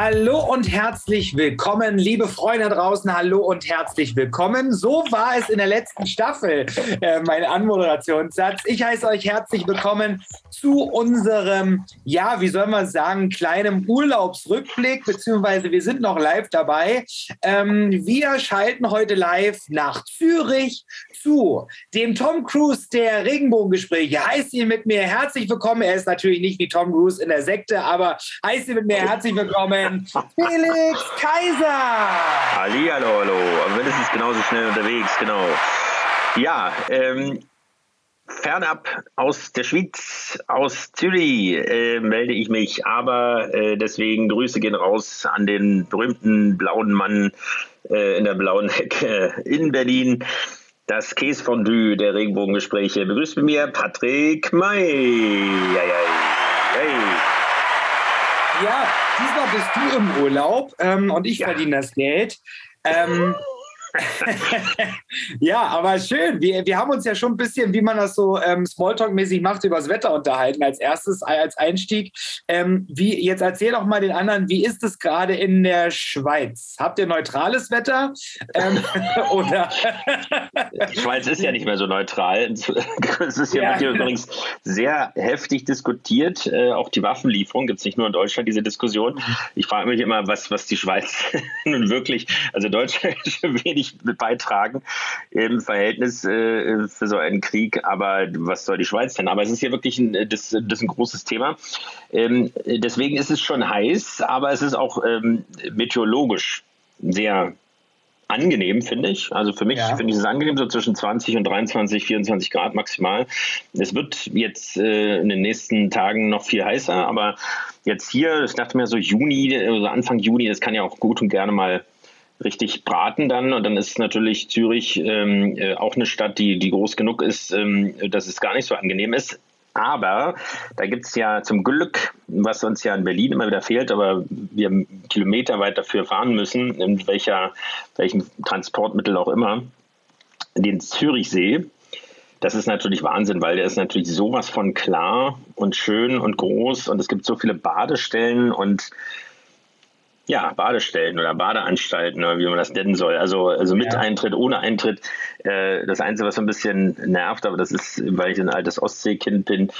Hallo und herzlich willkommen, liebe Freunde draußen. Hallo und herzlich willkommen. So war es in der letzten Staffel, äh, mein Anmoderationssatz. Ich heiße euch herzlich willkommen zu unserem, ja, wie soll man sagen, kleinen Urlaubsrückblick, beziehungsweise wir sind noch live dabei. Ähm, wir schalten heute live nach Zürich zu dem Tom Cruise der Regenbogengespräche. Heißt ihn mit mir herzlich willkommen. Er ist natürlich nicht wie Tom Cruise in der Sekte, aber heißt ihn mit mir herzlich willkommen. Felix Kaiser. Halli, hallo. Aber mindestens genauso schnell unterwegs, genau. Ja, ähm, fernab aus der Schweiz, aus Zürich äh, melde ich mich, aber äh, deswegen Grüße gehen raus an den berühmten blauen Mann äh, in der blauen Hecke in Berlin. Das Käsefondue der Regenbogengespräche. Begrüßt mit mir Patrick May. Ja, ja, ja. Ja, diesmal bist du im Urlaub ähm, und ich ja. verdiene das Geld. Ähm, ja, aber schön. Wir, wir haben uns ja schon ein bisschen, wie man das so ähm, Smalltalk-mäßig macht, über das Wetter unterhalten als erstes, als Einstieg. Ähm, wie, jetzt erzähl doch mal den anderen, wie ist es gerade in der Schweiz? Habt ihr neutrales Wetter? Ähm, oder? Die Schweiz ist ja nicht mehr so neutral. Es ist ja, ja. übrigens sehr heftig diskutiert. Äh, auch die Waffenlieferung gibt es nicht nur in Deutschland, diese Diskussion. Ich frage mich immer, was, was die Schweiz nun wirklich, also Deutschland ist wenig wenig beitragen im Verhältnis äh, für so einen Krieg. Aber was soll die Schweiz denn? Aber es ist ja wirklich ein, das, das ist ein großes Thema. Ähm, deswegen ist es schon heiß, aber es ist auch ähm, meteorologisch sehr angenehm, finde ich. Also für mich ja. finde ich es angenehm, so zwischen 20 und 23, 24 Grad maximal. Es wird jetzt äh, in den nächsten Tagen noch viel heißer, aber jetzt hier, ich dachte mir so Juni, also Anfang Juni, das kann ja auch gut und gerne mal richtig braten dann. Und dann ist natürlich Zürich ähm, äh, auch eine Stadt, die, die groß genug ist, ähm, dass es gar nicht so angenehm ist. Aber da gibt es ja zum Glück, was uns ja in Berlin immer wieder fehlt, aber wir Kilometer weit dafür fahren müssen, in welcher, welchem Transportmittel auch immer, den Zürichsee. Das ist natürlich Wahnsinn, weil der ist natürlich sowas von klar und schön und groß und es gibt so viele Badestellen und ja, Badestellen oder Badeanstalten oder wie man das nennen soll. Also, also mit ja. Eintritt, ohne Eintritt. Äh, das Einzige, was so ein bisschen nervt, aber das ist, weil ich ein altes Ostseekind bin,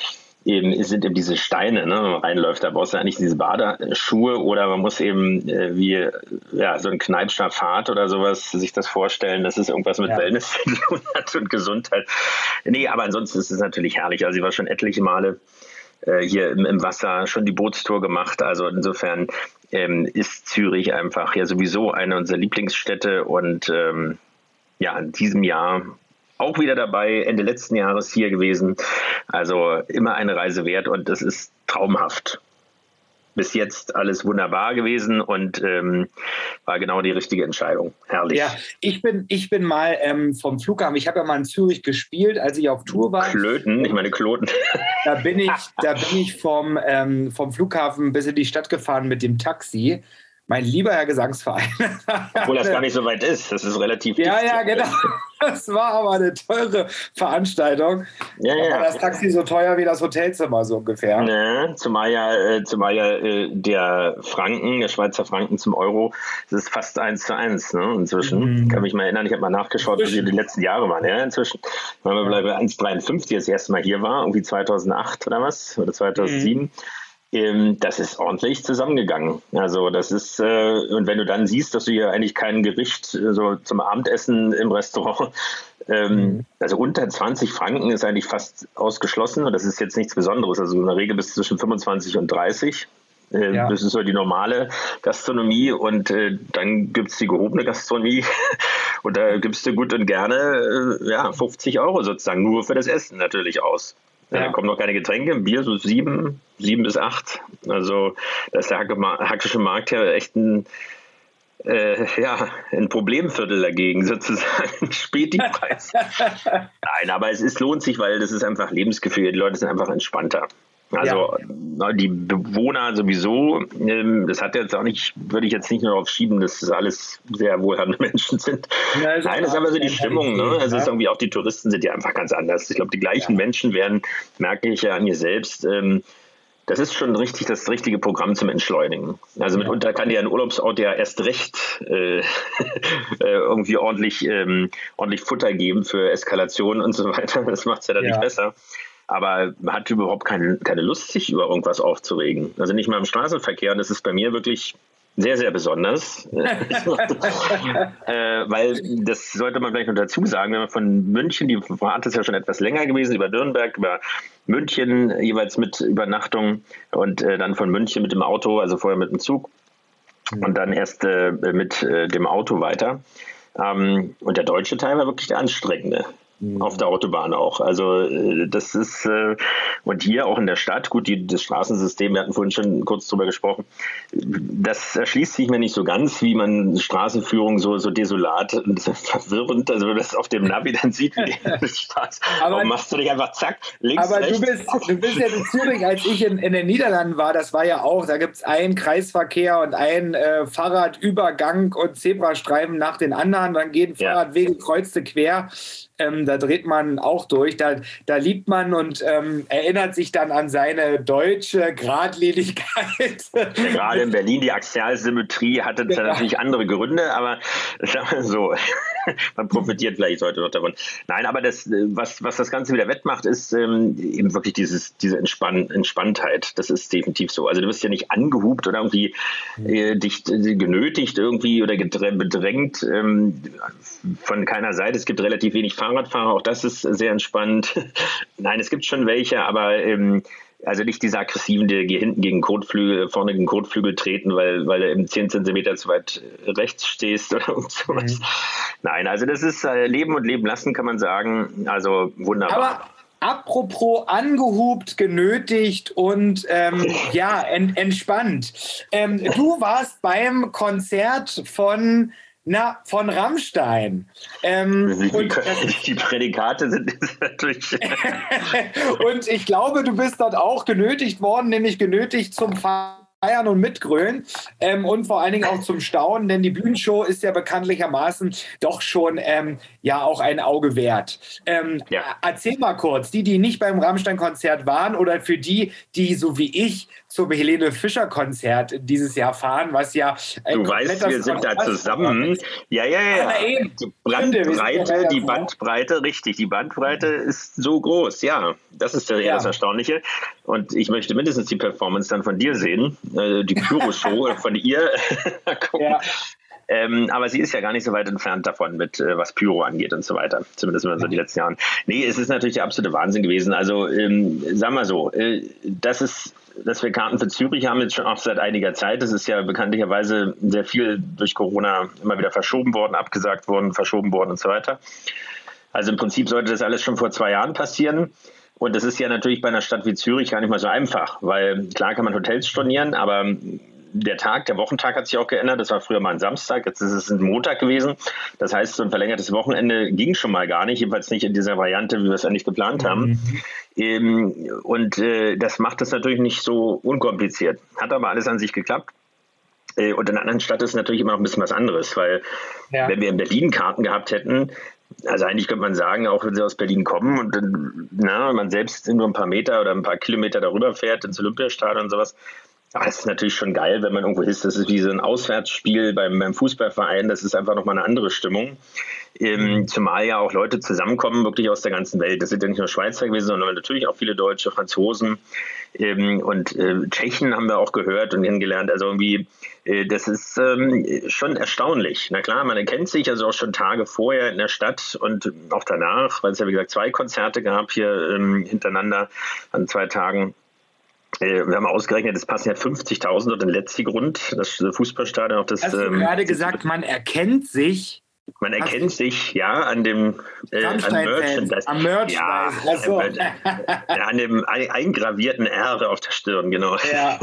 eben sind eben diese Steine, ne? wenn man reinläuft, da brauchst du eigentlich diese Badeschuhe oder man muss eben äh, wie ja, so ein Kneipscher Pfad oder sowas sich das vorstellen, dass es irgendwas mit ja. Wellness und Gesundheit. Nee, aber ansonsten ist es natürlich herrlich. Also ich war schon etliche Male äh, hier im, im, Wasser schon die Bootstour gemacht. Also insofern ähm, ist Zürich einfach ja sowieso eine unserer Lieblingsstädte und ähm, ja, in diesem Jahr auch wieder dabei, Ende letzten Jahres hier gewesen. Also immer eine Reise wert und es ist traumhaft bis jetzt alles wunderbar gewesen und ähm, war genau die richtige Entscheidung. Herrlich. Ja, ich bin, ich bin mal ähm, vom Flughafen, ich habe ja mal in Zürich gespielt, als ich auf Tour war. Klöten, ich meine Kloten. Da bin ich, da bin ich vom, ähm, vom Flughafen bis in die Stadt gefahren mit dem Taxi mein lieber Herr Gesangsverein. Obwohl das gar nicht so weit ist. Das ist relativ Ja, ja, genau. Das war aber eine teure Veranstaltung. Ja, ja. War das Taxi so teuer wie das Hotelzimmer so ungefähr. Ne, zumal ja, äh, zumal ja äh, der Franken, der Schweizer Franken zum Euro, das ist fast eins zu eins ne, inzwischen. Mhm. Kann mich mal erinnern, ich habe mal nachgeschaut, wie die letzten Jahre waren. Ja, inzwischen waren wir bei 1,53 das erste Mal hier war, irgendwie 2008 oder was, oder 2007. Mhm das ist ordentlich zusammengegangen. Also das ist, äh, und wenn du dann siehst, dass du hier eigentlich kein Gericht äh, so zum Abendessen im Restaurant, ähm, mhm. also unter 20 Franken ist eigentlich fast ausgeschlossen und das ist jetzt nichts Besonderes. Also in der Regel bis zwischen 25 und 30. Äh, ja. Das ist so die normale Gastronomie und äh, dann gibt es die gehobene Gastronomie und da gibst du gut und gerne äh, ja, 50 Euro sozusagen nur für das Essen natürlich aus. Ja. Da kommen noch keine Getränke, Bier so sieben, sieben bis acht. Also da ist der hackische Markt ja echt ein äh, ja, ein Problemviertel dagegen sozusagen. Späti-Preis. Nein, aber es ist, lohnt sich, weil das ist einfach Lebensgefühl. Die Leute sind einfach entspannter. Also ja. die Bewohner sowieso, ähm, das hat jetzt auch nicht, würde ich jetzt nicht nur darauf schieben, dass das alles sehr wohlhabende Menschen sind. Ja, also Nein, das ist aber so die Stimmung. Ne? Also ja. ist irgendwie auch die Touristen sind ja einfach ganz anders. Ich glaube, die gleichen Menschen werden, merke ich ja an mir selbst, ähm, das ist schon richtig das richtige Programm zum Entschleunigen. Also mitunter kann dir ein Urlaubsort ja erst recht äh, äh, irgendwie ordentlich, ähm, ordentlich Futter geben für Eskalation und so weiter. Das macht es ja dann nicht besser aber hat überhaupt keine, keine Lust, sich über irgendwas aufzuregen. Also nicht mal im Straßenverkehr. Und das ist bei mir wirklich sehr, sehr besonders. äh, weil das sollte man vielleicht noch dazu sagen, wenn man von München, die Fahrt ist ja schon etwas länger gewesen, über Nürnberg, über München jeweils mit Übernachtung und äh, dann von München mit dem Auto, also vorher mit dem Zug mhm. und dann erst äh, mit äh, dem Auto weiter. Ähm, und der deutsche Teil war wirklich der anstrengende. Mhm. Auf der Autobahn auch. Also äh, das ist äh, und hier auch in der Stadt, gut, die, das Straßensystem, wir hatten vorhin schon kurz drüber gesprochen, das erschließt sich mir nicht so ganz, wie man Straßenführung so, so desolat und verwirrend, also wenn man das auf dem Navi dann sieht, wie das Spaß. Aber Warum machst du dich einfach zack, links, Aber rechts. Du, bist, du bist ja in Zürich, als ich in, in den Niederlanden war, das war ja auch, da gibt es einen Kreisverkehr und einen äh, Fahrradübergang und Zebrastreifen nach den anderen, dann gehen Fahrradwege ja. kreuzte quer ähm, da dreht man auch durch. Da, da liebt man und ähm, erinnert sich dann an seine deutsche Gradlinigkeit. Gerade in Berlin, die Axialsymmetrie hatte genau. natürlich andere Gründe, aber so, man profitiert vielleicht heute noch davon. Nein, aber das, was, was das Ganze wieder wettmacht, ist ähm, eben wirklich dieses, diese Entspann Entspanntheit. Das ist definitiv so. Also du wirst ja nicht angehubt oder irgendwie äh, dich äh, genötigt irgendwie oder bedrängt ähm, von keiner Seite. Es gibt relativ wenig Fahrrad Fahrradfahrer, auch das ist sehr entspannt. Nein, es gibt schon welche, aber ähm, also nicht diese aggressiven, die hinten gegen Kotflügel, vorne gegen Kotflügel treten, weil, weil du eben 10 cm zu weit rechts stehst oder sowas. Mhm. Nein, also das ist äh, Leben und Leben lassen, kann man sagen. Also wunderbar. Aber Apropos angehubt, genötigt und ähm, ja, ent, entspannt. Ähm, du warst beim Konzert von na, von Rammstein. Ähm, die, und, die Prädikate sind natürlich. und ich glaube, du bist dort auch genötigt worden, nämlich genötigt zum Feiern und Mitgrölen ähm, und vor allen Dingen auch zum Staunen, denn die Bühnenshow ist ja bekanntlichermaßen doch schon ähm, ja auch ein Auge wert. Ähm, ja. Erzähl mal kurz, die, die nicht beim Rammstein-Konzert waren oder für die, die so wie ich zum Helene Fischer-Konzert dieses Jahr fahren, was ja Du weißt, wir sind da zusammen. Ja, ja, ja. ja die Bandbreite, die Bandbreite, richtig, die Bandbreite ist so groß, ja. Das ist ja. das Erstaunliche. Und ich möchte mindestens die Performance dann von dir sehen, äh, die Pyro-Show von ihr Ja. Ähm, aber sie ist ja gar nicht so weit entfernt davon, mit äh, was Pyro angeht und so weiter. Zumindest mal so die letzten Jahre. Nee, es ist natürlich der absolute Wahnsinn gewesen. Also, ähm, sagen wir so, äh, das ist dass wir Karten für Zürich haben jetzt schon auch seit einiger Zeit. Das ist ja bekanntlicherweise sehr viel durch Corona immer wieder verschoben worden, abgesagt worden, verschoben worden und so weiter. Also im Prinzip sollte das alles schon vor zwei Jahren passieren. Und das ist ja natürlich bei einer Stadt wie Zürich gar nicht mal so einfach, weil klar kann man Hotels stornieren, aber der Tag, der Wochentag hat sich auch geändert. Das war früher mal ein Samstag, jetzt ist es ein Montag gewesen. Das heißt, so ein verlängertes Wochenende ging schon mal gar nicht, jedenfalls nicht in dieser Variante, wie wir es eigentlich geplant haben. Mhm. Ähm, und äh, das macht es natürlich nicht so unkompliziert. Hat aber alles an sich geklappt. Äh, und in einer anderen Stadt ist natürlich immer noch ein bisschen was anderes, weil ja. wenn wir in Berlin Karten gehabt hätten, also eigentlich könnte man sagen, auch wenn sie aus Berlin kommen und dann, na, man selbst nur ein paar Meter oder ein paar Kilometer darüber fährt ins Olympiastadion und sowas, Ach, das ist natürlich schon geil, wenn man irgendwo ist. Das ist wie so ein Auswärtsspiel beim, beim Fußballverein. Das ist einfach nochmal eine andere Stimmung. Ähm, zumal ja auch Leute zusammenkommen, wirklich aus der ganzen Welt. Das sind ja nicht nur Schweizer gewesen, sondern natürlich auch viele Deutsche, Franzosen ähm, und äh, Tschechen haben wir auch gehört und kennengelernt. Also irgendwie, äh, das ist ähm, schon erstaunlich. Na klar, man erkennt sich also auch schon Tage vorher in der Stadt und auch danach, weil es ja wie gesagt zwei Konzerte gab hier ähm, hintereinander an zwei Tagen. Äh, wir haben ausgerechnet, es passen ja 50.000 dort in Letzigrund, das Fußballstadion. Auch das, Hast du ähm, gerade gesagt, man erkennt sich? Man erkennt sich, ja, an dem äh, an Merchandise. Am Merchandise. Ja, also. an dem eingravierten R auf der Stirn, genau. Ja.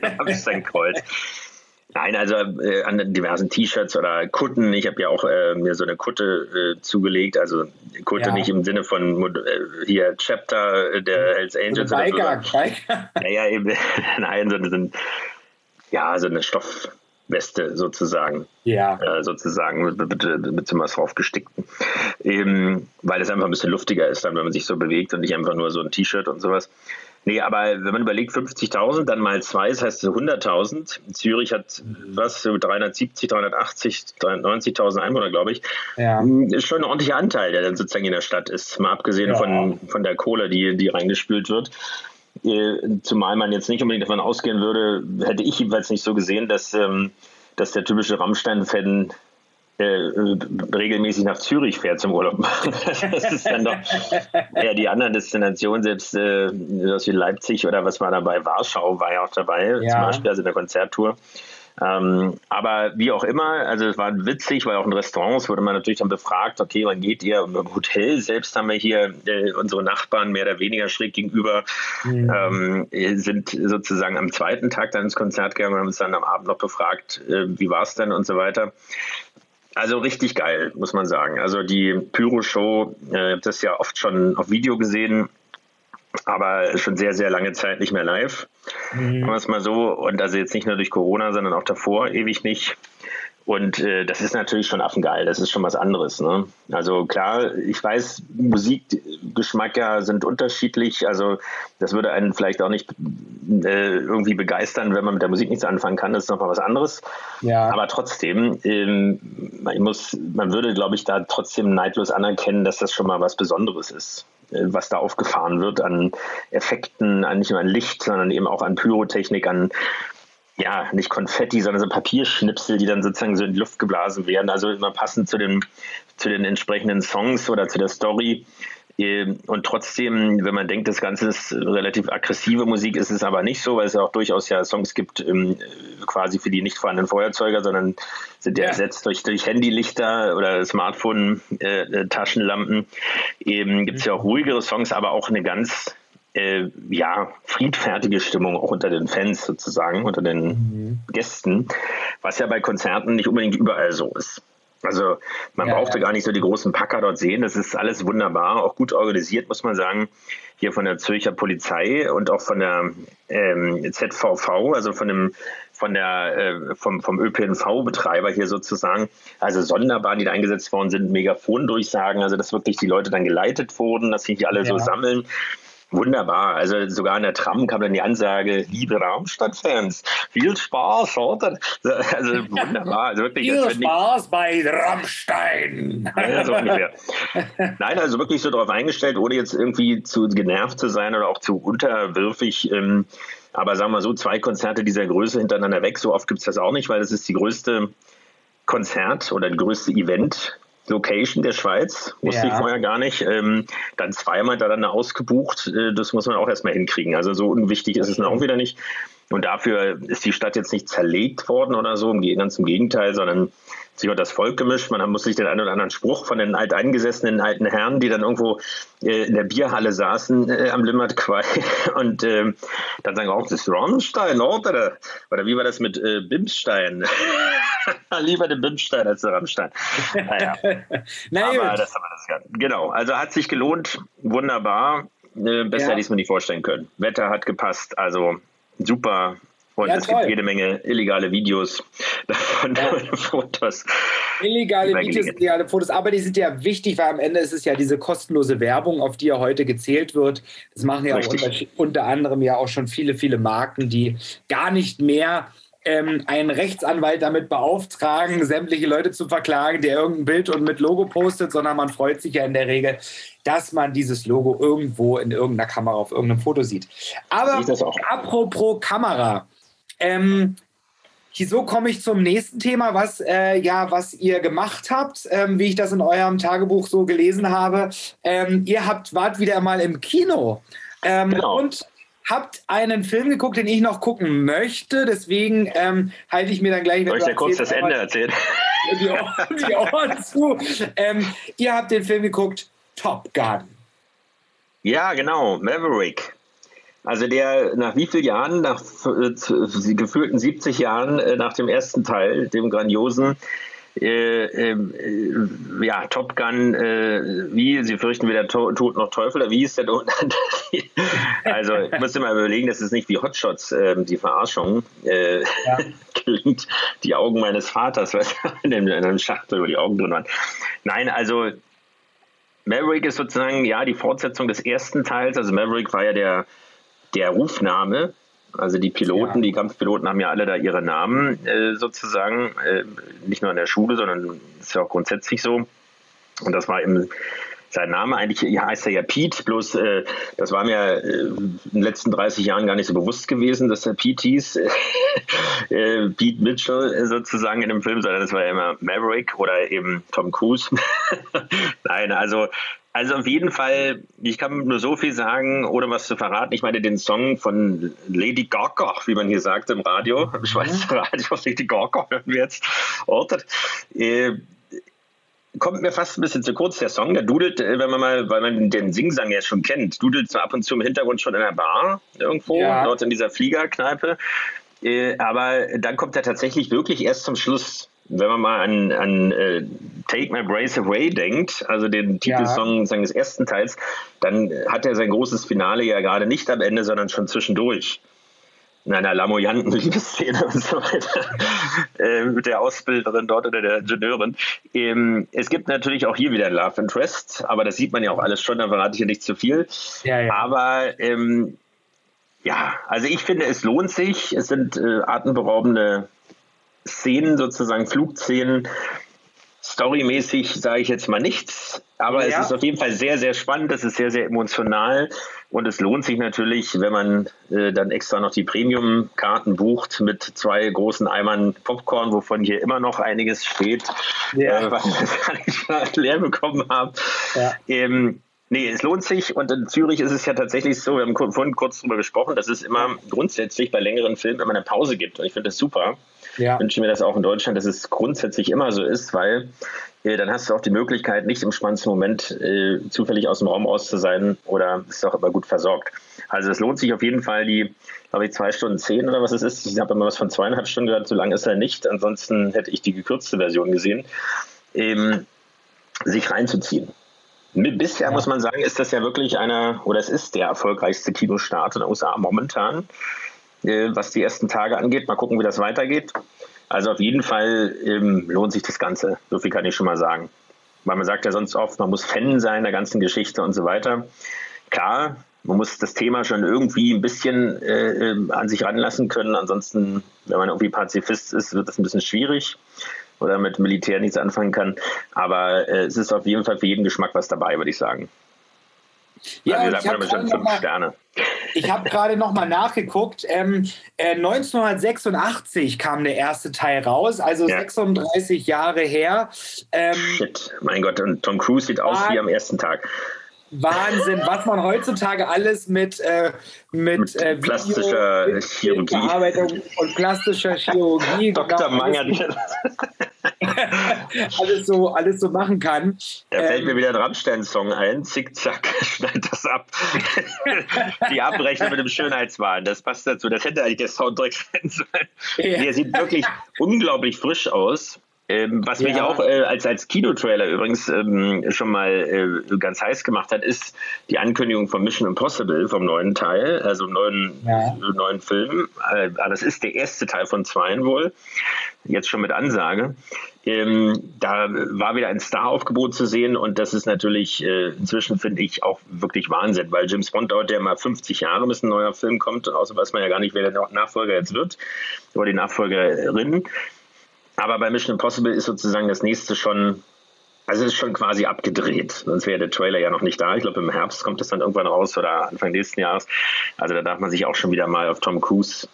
da habe ich sein Kreuz. Nein, also äh, an diversen T-Shirts oder Kutten. Ich habe ja auch äh, mir so eine Kutte äh, zugelegt. Also Kutte ja. nicht im Sinne von äh, hier Chapter äh, der Hells Angels. Oder Biker, so. Biker. Ja, ja, eben. Nein, so eine, ja, so eine Stoffweste sozusagen. Ja. Äh, sozusagen mit, mit, mit so was draufgestickten. Eben, weil es einfach ein bisschen luftiger ist, dann, wenn man sich so bewegt und nicht einfach nur so ein T-Shirt und sowas. Nee, aber wenn man überlegt, 50.000, dann mal zwei, das heißt 100.000. Zürich hat was, 370, 380, 390.000 Einwohner, glaube ich. Ja. Hm, ist schon ein ordentlicher Anteil, der dann sozusagen in der Stadt ist, mal abgesehen ja. von, von der Kohle, die, die reingespült wird. Äh, zumal man jetzt nicht unbedingt davon ausgehen würde, hätte ich jedenfalls nicht so gesehen, dass, ähm, dass der typische Rammstein-Fan äh, regelmäßig nach Zürich fährt zum Urlaub machen. das ist dann doch ja die anderen Destinationen, selbst äh, wie Leipzig oder was war dabei, Warschau war ja auch dabei, ja. zum Beispiel, also in der Konzerttour. Ähm, aber wie auch immer, also es war witzig, weil auch in Restaurants wurde man natürlich dann befragt, okay, wann geht ihr? Und im Hotel selbst haben wir hier äh, unsere Nachbarn mehr oder weniger schräg gegenüber, mhm. ähm, sind sozusagen am zweiten Tag dann ins Konzert gegangen und haben uns dann am Abend noch befragt, äh, wie war es denn und so weiter. Also richtig geil, muss man sagen. Also die Pyro-Show, äh, das ja oft schon auf Video gesehen, aber schon sehr, sehr lange Zeit nicht mehr live. Mhm. Sagen wir es mal so. Und also jetzt nicht nur durch Corona, sondern auch davor ewig nicht. Und äh, das ist natürlich schon affengeil, das ist schon was anderes. Ne? Also klar, ich weiß, Musikgeschmäcker sind unterschiedlich. Also das würde einen vielleicht auch nicht äh, irgendwie begeistern, wenn man mit der Musik nichts anfangen kann. Das ist nochmal was anderes. Ja. Aber trotzdem, ähm, man, muss, man würde, glaube ich, da trotzdem neidlos anerkennen, dass das schon mal was Besonderes ist äh, was da aufgefahren wird an Effekten, an nicht nur an Licht, sondern eben auch an Pyrotechnik, an ja, nicht Konfetti, sondern so Papierschnipsel, die dann sozusagen so in die Luft geblasen werden. Also immer passend zu den, zu den entsprechenden Songs oder zu der Story. Ähm, und trotzdem, wenn man denkt, das Ganze ist relativ aggressive Musik, ist es aber nicht so, weil es auch durchaus ja Songs gibt, ähm, quasi für die nicht vorhandenen Feuerzeuger, sondern sind ja, ja. ersetzt durch, durch Handylichter oder Smartphone-Taschenlampen. Äh, Eben gibt es ja auch ruhigere Songs, aber auch eine ganz äh, ja, friedfertige Stimmung auch unter den Fans sozusagen, unter den mhm. Gästen, was ja bei Konzerten nicht unbedingt überall so ist. Also man ja, brauchte ja. gar nicht so die großen Packer dort sehen. Das ist alles wunderbar, auch gut organisiert, muss man sagen. Hier von der Zürcher Polizei und auch von der ähm, ZVV, also von dem von der äh, vom, vom ÖPNV-Betreiber hier sozusagen. Also Sonderbahnen, die da eingesetzt worden sind, Megafondurchsagen, also dass wirklich die Leute dann geleitet wurden, dass sich hier alle ja. so sammeln. Wunderbar. Also sogar in der Tram kam dann die Ansage, liebe Raumstadtfans, viel Spaß, oder? Also wunderbar. Also wirklich, viel Spaß bei Rammstein. Ja, so ungefähr. Nein, also wirklich so darauf eingestellt, ohne jetzt irgendwie zu genervt zu sein oder auch zu unterwürfig. Ähm, aber sagen wir so, zwei Konzerte dieser Größe hintereinander weg, so oft gibt es das auch nicht, weil das ist die größte Konzert oder die größte Event Location der Schweiz, wusste ja. ich vorher gar nicht. Ähm, dann zweimal da dann ausgebucht, äh, das muss man auch erstmal hinkriegen. Also so unwichtig ist es dann auch wieder nicht. Und dafür ist die Stadt jetzt nicht zerlegt worden oder so, ganz im Gegenteil, sondern sich hat das Volk gemischt. Man muss sich den einen oder anderen Spruch von den alteingesessenen alten Herren, die dann irgendwo äh, in der Bierhalle saßen äh, am Limmat Quai und äh, dann sagen auch, das ist Ronstein, oder? Oder wie war das mit äh, Bimstein? Lieber den Bimstein als den Rammstein. Naja. Na Aber gut. das haben wir das gehabt. Genau, also hat sich gelohnt, wunderbar. Besser ja. hätte ich es mir nicht vorstellen können. Wetter hat gepasst, also super und ja, es toll. gibt jede Menge illegale Videos davon, ja. Fotos. Illegale Videos, illegale Fotos, aber die sind ja wichtig, weil am Ende ist es ja diese kostenlose Werbung, auf die ja heute gezählt wird. Das machen ja unter, unter, anderem ja auch schon viele, viele Marken, die gar nicht mehr ähm, einen Rechtsanwalt damit beauftragen, sämtliche Leute zu verklagen, der irgendein Bild und mit Logo postet, sondern man freut sich ja in der Regel, dass man dieses Logo irgendwo in irgendeiner Kamera auf irgendeinem Foto sieht. Aber apropos Kamera, ähm, so komme ich zum nächsten Thema, was, äh, ja, was ihr gemacht habt, ähm, wie ich das in eurem Tagebuch so gelesen habe. Ähm, ihr habt, wart wieder mal im Kino ähm, genau. und habt einen Film geguckt, den ich noch gucken möchte. Deswegen ähm, halte ich mir dann gleich. Soll ich dir kurz das Ende erzählen? Die Ohren, die Ohren zu. Ähm, ihr habt den Film geguckt, Top Gun. Ja, genau, Maverick. Also der nach wie vielen Jahren, nach äh, gefühlten 70 Jahren äh, nach dem ersten Teil, dem grandiosen äh, äh, ja, Top Gun, äh, wie, Sie fürchten weder Tod noch Teufel, wie ist der Also, ich muss immer überlegen, das ist nicht wie Hotshots, ähm, die Verarschung äh, ja. klingt, die Augen meines Vaters, was in einem Schachtel über die Augen drin waren. Nein, also, Maverick ist sozusagen, ja, die Fortsetzung des ersten Teils, also Maverick war ja der, der Rufname also die Piloten, ja. die Kampfpiloten haben ja alle da ihre Namen äh, sozusagen, äh, nicht nur in der Schule, sondern ist ja auch grundsätzlich so. Und das war eben sein Name eigentlich ja, heißt er ja Pete, bloß äh, das war mir äh, in den letzten 30 Jahren gar nicht so bewusst gewesen, dass er Pete hieß, äh, Pete Mitchell sozusagen in dem Film, sondern es war ja immer Maverick oder eben Tom Cruise. Nein, also also auf jeden Fall, ich kann nur so viel sagen, ohne was zu verraten. Ich meine, den Song von Lady Gaga, wie man hier sagt im Radio, im Schweizer Radio, Lady Gaga hören wir jetzt ortet. Äh, kommt mir fast ein bisschen zu kurz, der Song. Der dudelt, äh, wenn man mal, weil man den Singsang ja schon kennt, dudelt so ab und zu im Hintergrund schon in der Bar irgendwo, ja. dort in dieser Fliegerkneipe. Äh, aber dann kommt er tatsächlich wirklich erst zum Schluss wenn man mal an, an uh, Take My Brace Away denkt, also den Titelsong ja. seines ersten Teils, dann hat er sein großes Finale ja gerade nicht am Ende, sondern schon zwischendurch. In einer lamoyanten Liebesszene und so weiter äh, mit der Ausbilderin dort oder der Ingenieurin. Ähm, es gibt natürlich auch hier wieder Love Interest, aber das sieht man ja auch alles schon, da verrate ich ja nicht zu viel. Ja, ja. Aber ähm, ja, also ich finde, es lohnt sich. Es sind äh, atemberaubende Szenen, sozusagen Flugszenen. Storymäßig sage ich jetzt mal nichts, aber ja. es ist auf jeden Fall sehr, sehr spannend, es ist sehr, sehr emotional und es lohnt sich natürlich, wenn man äh, dann extra noch die Premium-Karten bucht mit zwei großen Eimern Popcorn, wovon hier immer noch einiges steht, ja. äh, was ich gar nicht leer bekommen habe. Ja. Ähm, Nee, es lohnt sich und in Zürich ist es ja tatsächlich so, wir haben vorhin kurz darüber gesprochen, dass es immer grundsätzlich bei längeren Filmen immer eine Pause gibt und ich finde das super ja. wünsche mir das auch in Deutschland, dass es grundsätzlich immer so ist, weil äh, dann hast du auch die Möglichkeit, nicht im spannendsten Moment äh, zufällig aus dem Raum raus zu sein oder bist auch immer gut versorgt. Also es lohnt sich auf jeden Fall, die, glaube ich, zwei Stunden zehn oder was es ist. Ich habe immer was von zweieinhalb Stunden gehört, so lang ist er nicht. Ansonsten hätte ich die gekürzte Version gesehen, ähm, sich reinzuziehen. Bisher ja. muss man sagen, ist das ja wirklich einer, oder es ist der erfolgreichste Kinostart in den USA momentan. Äh, was die ersten Tage angeht. Mal gucken, wie das weitergeht. Also auf jeden Fall ähm, lohnt sich das Ganze. So viel kann ich schon mal sagen. Weil man sagt ja sonst oft, man muss Fan sein der ganzen Geschichte und so weiter. Klar, man muss das Thema schon irgendwie ein bisschen äh, ähm, an sich ranlassen können. Ansonsten, wenn man irgendwie Pazifist ist, wird das ein bisschen schwierig oder mit Militär nichts anfangen kann. Aber äh, es ist auf jeden Fall für jeden Geschmack was dabei, würde ich sagen. Ja, also, ich habe schon fünf Sterne. Ich habe gerade noch mal nachgeguckt. Ähm, äh, 1986 kam der erste Teil raus, also ja. 36 Jahre her. Ähm, Shit, mein Gott, und Tom Cruise sieht aus wie am ersten Tag. Wahnsinn, was man heutzutage alles mit, äh, mit, mit äh, plastischer Video, Chirurgie Bearbeitung und plastischer Chirurgie Dr. Genau, Manger, alles, so, alles so machen kann. Da ähm, fällt mir wieder ein Rammstein-Song ein. Zickzack, schneid das ab. Die Abrechnung mit dem Schönheitswahn, das passt dazu. Das hätte eigentlich der Soundtrack sein sollen. Ja. Der sieht wirklich unglaublich frisch aus. Ähm, was ja. mich auch äh, als, als Kinotrailer übrigens ähm, schon mal äh, ganz heiß gemacht hat, ist die Ankündigung von Mission Impossible vom neuen Teil, also neuen, ja. neuen Film. Äh, das ist der erste Teil von zweien wohl, jetzt schon mit Ansage. Ähm, da war wieder ein Star-Aufgebot zu sehen und das ist natürlich äh, inzwischen, finde ich, auch wirklich Wahnsinn, weil James Bond dauert ja mal 50 Jahre, bis ein neuer Film kommt, außer weiß man ja gar nicht, wer der Nachfolger jetzt wird oder die Nachfolgerin. Aber bei Mission Impossible ist sozusagen das nächste schon, also es ist schon quasi abgedreht. Sonst wäre der Trailer ja noch nicht da. Ich glaube, im Herbst kommt es dann irgendwann raus oder Anfang nächsten Jahres. Also da darf man sich auch schon wieder mal auf Tom Cruise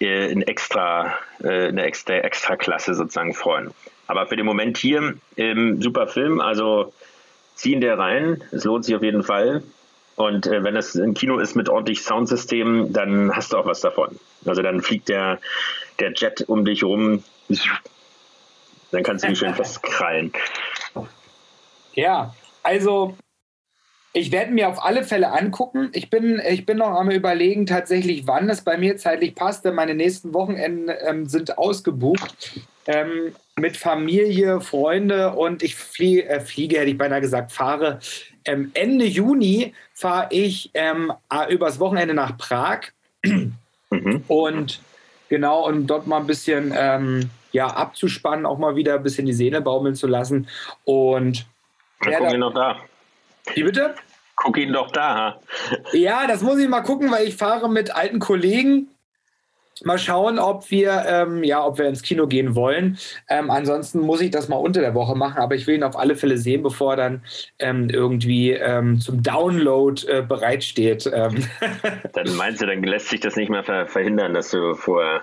äh, in extra, äh, eine extra, extra Klasse sozusagen freuen. Aber für den Moment hier ähm, super Film. Also ziehen der rein. Es lohnt sich auf jeden Fall. Und äh, wenn es ein Kino ist mit ordentlich Soundsystem, dann hast du auch was davon. Also dann fliegt der, der Jet um dich rum dann kannst du ihn schön festkrallen. Ja, also Ich werde mir auf alle Fälle angucken. Ich bin, ich bin noch am Überlegen, tatsächlich, wann es bei mir zeitlich passt, denn meine nächsten Wochenenden ähm, sind ausgebucht. Ähm, mit Familie, Freunde und ich flie äh, fliege, hätte ich beinahe gesagt, fahre. Ähm, Ende Juni fahre ich ähm, übers Wochenende nach Prag. Mhm. Und genau, und dort mal ein bisschen ähm, ja, abzuspannen, auch mal wieder ein bisschen die Seele baumeln zu lassen. Und ja, gucken wir noch da. Wie bitte? Guck ihn doch da. Ja, das muss ich mal gucken, weil ich fahre mit alten Kollegen. Mal schauen, ob wir, ähm, ja, ob wir ins Kino gehen wollen. Ähm, ansonsten muss ich das mal unter der Woche machen, aber ich will ihn auf alle Fälle sehen, bevor er dann ähm, irgendwie ähm, zum Download äh, bereitsteht. Ähm. dann meinst du, dann lässt sich das nicht mehr ver verhindern, dass du vorher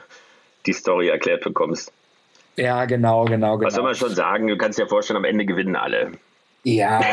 die Story erklärt bekommst. Ja, genau, genau, genau. Was soll man schon sagen? Du kannst dir vorstellen, am Ende gewinnen alle. Ja,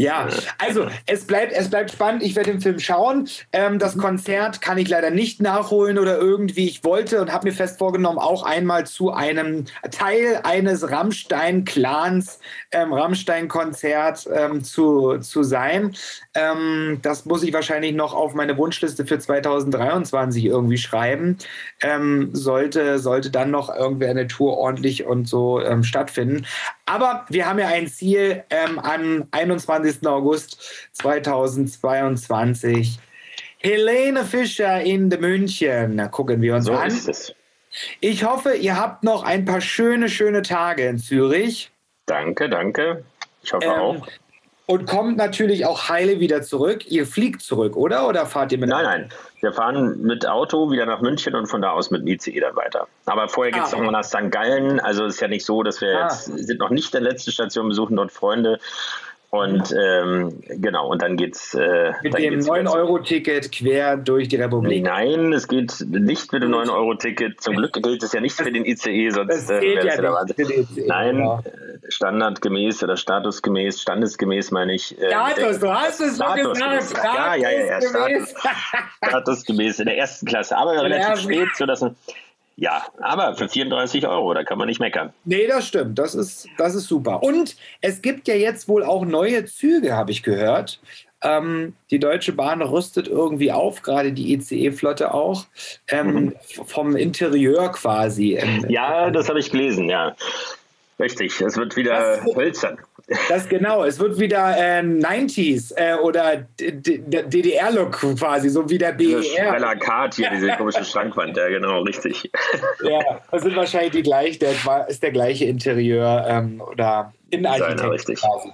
ja, also es bleibt, es bleibt spannend. Ich werde den Film schauen. Ähm, das Konzert kann ich leider nicht nachholen oder irgendwie. Ich wollte und habe mir fest vorgenommen, auch einmal zu einem Teil eines Rammstein-Clans, ähm, Rammstein-Konzert ähm, zu, zu sein. Ähm, das muss ich wahrscheinlich noch auf meine Wunschliste für 2023 irgendwie schreiben. Ähm, sollte, sollte dann noch irgendwie eine Tour ordentlich und so ähm, stattfinden. Aber wir haben ja ein Ziel ähm, am 21. August 2022. Helene Fischer in de München. Da gucken wir uns so an. Ich hoffe, ihr habt noch ein paar schöne, schöne Tage in Zürich. Danke, danke. Ich hoffe ähm, auch. Und kommt natürlich auch heile wieder zurück. Ihr fliegt zurück, oder? Oder fahrt ihr mit Nein, nein. Wir fahren mit Auto wieder nach München und von da aus mit dem ICE dann weiter. Aber vorher geht es ah, nochmal nach St. Gallen. Also es ist ja nicht so, dass wir ah. jetzt sind noch nicht der letzte Station, besuchen dort Freunde. Und ähm, genau, und dann geht's. Äh, mit dann dem 9-Euro-Ticket quer durch die Republik. Nein, es geht nicht mit dem 9-Euro-Ticket. Zum Glück gilt es ja nicht für den ICE, sonst äh, wäre es ja der Wahnsinn. ICE, Nein, genau. Äh, standardgemäß oder statusgemäß, standesgemäß meine ich. Äh, Status, du hast es so gesagt. Ja, ja, ja, ja. Status, statusgemäß in der ersten Klasse, aber relativ spät, sodass man ja, aber für 34 Euro, da kann man nicht meckern. Nee, das stimmt. Das ist, das ist super. Und es gibt ja jetzt wohl auch neue Züge, habe ich gehört. Ähm, die Deutsche Bahn rüstet irgendwie auf, gerade die ECE-Flotte auch, ähm, mhm. vom Interieur quasi. ja, das habe ich gelesen, ja. Richtig, es wird wieder hölzern. Das genau, es wird wieder äh, 90s äh, oder DDR-Look quasi, so wie der BER. Schneller Kart hier, diese komische Schrankwand, ja genau, richtig. Ja, das sind wahrscheinlich die gleichen, der ist der gleiche Interieur ähm, oder Innenarchitekt quasi.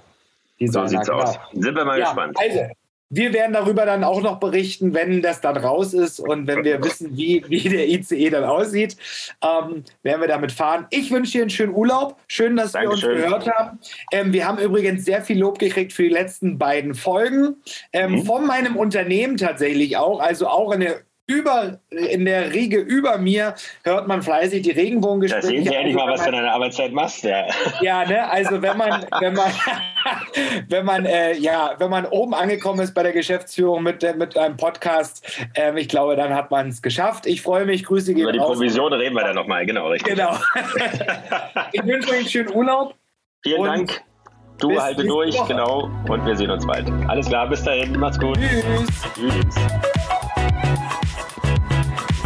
Designer, so sieht's genau. aus. Sind wir mal ja, gespannt. Also, wir werden darüber dann auch noch berichten, wenn das dann raus ist und wenn wir wissen, wie, wie der ICE dann aussieht, ähm, werden wir damit fahren. Ich wünsche dir einen schönen Urlaub. Schön, dass Dankeschön. wir uns gehört haben. Ähm, wir haben übrigens sehr viel Lob gekriegt für die letzten beiden Folgen. Ähm, mhm. Von meinem Unternehmen tatsächlich auch. Also auch eine über, in der Riege über mir hört man fleißig die Regenbogengespräche. Da sehen Sie endlich mal, was du in deiner Arbeitszeit machst, ja. Ja, ne, also wenn man, wenn man, wenn man, äh, ja, wenn man oben angekommen ist bei der Geschäftsführung mit, äh, mit einem Podcast, äh, ich glaube, dann hat man es geschafft. Ich freue mich, Grüße gehen Über die raus. Provision reden wir dann nochmal, genau, richtig. Genau. ich wünsche euch einen schönen Urlaub. Vielen Dank. Du halte durch, Woche. genau. Und wir sehen uns bald. Alles klar, bis dahin. Macht's gut. Tschüss. Tschüss.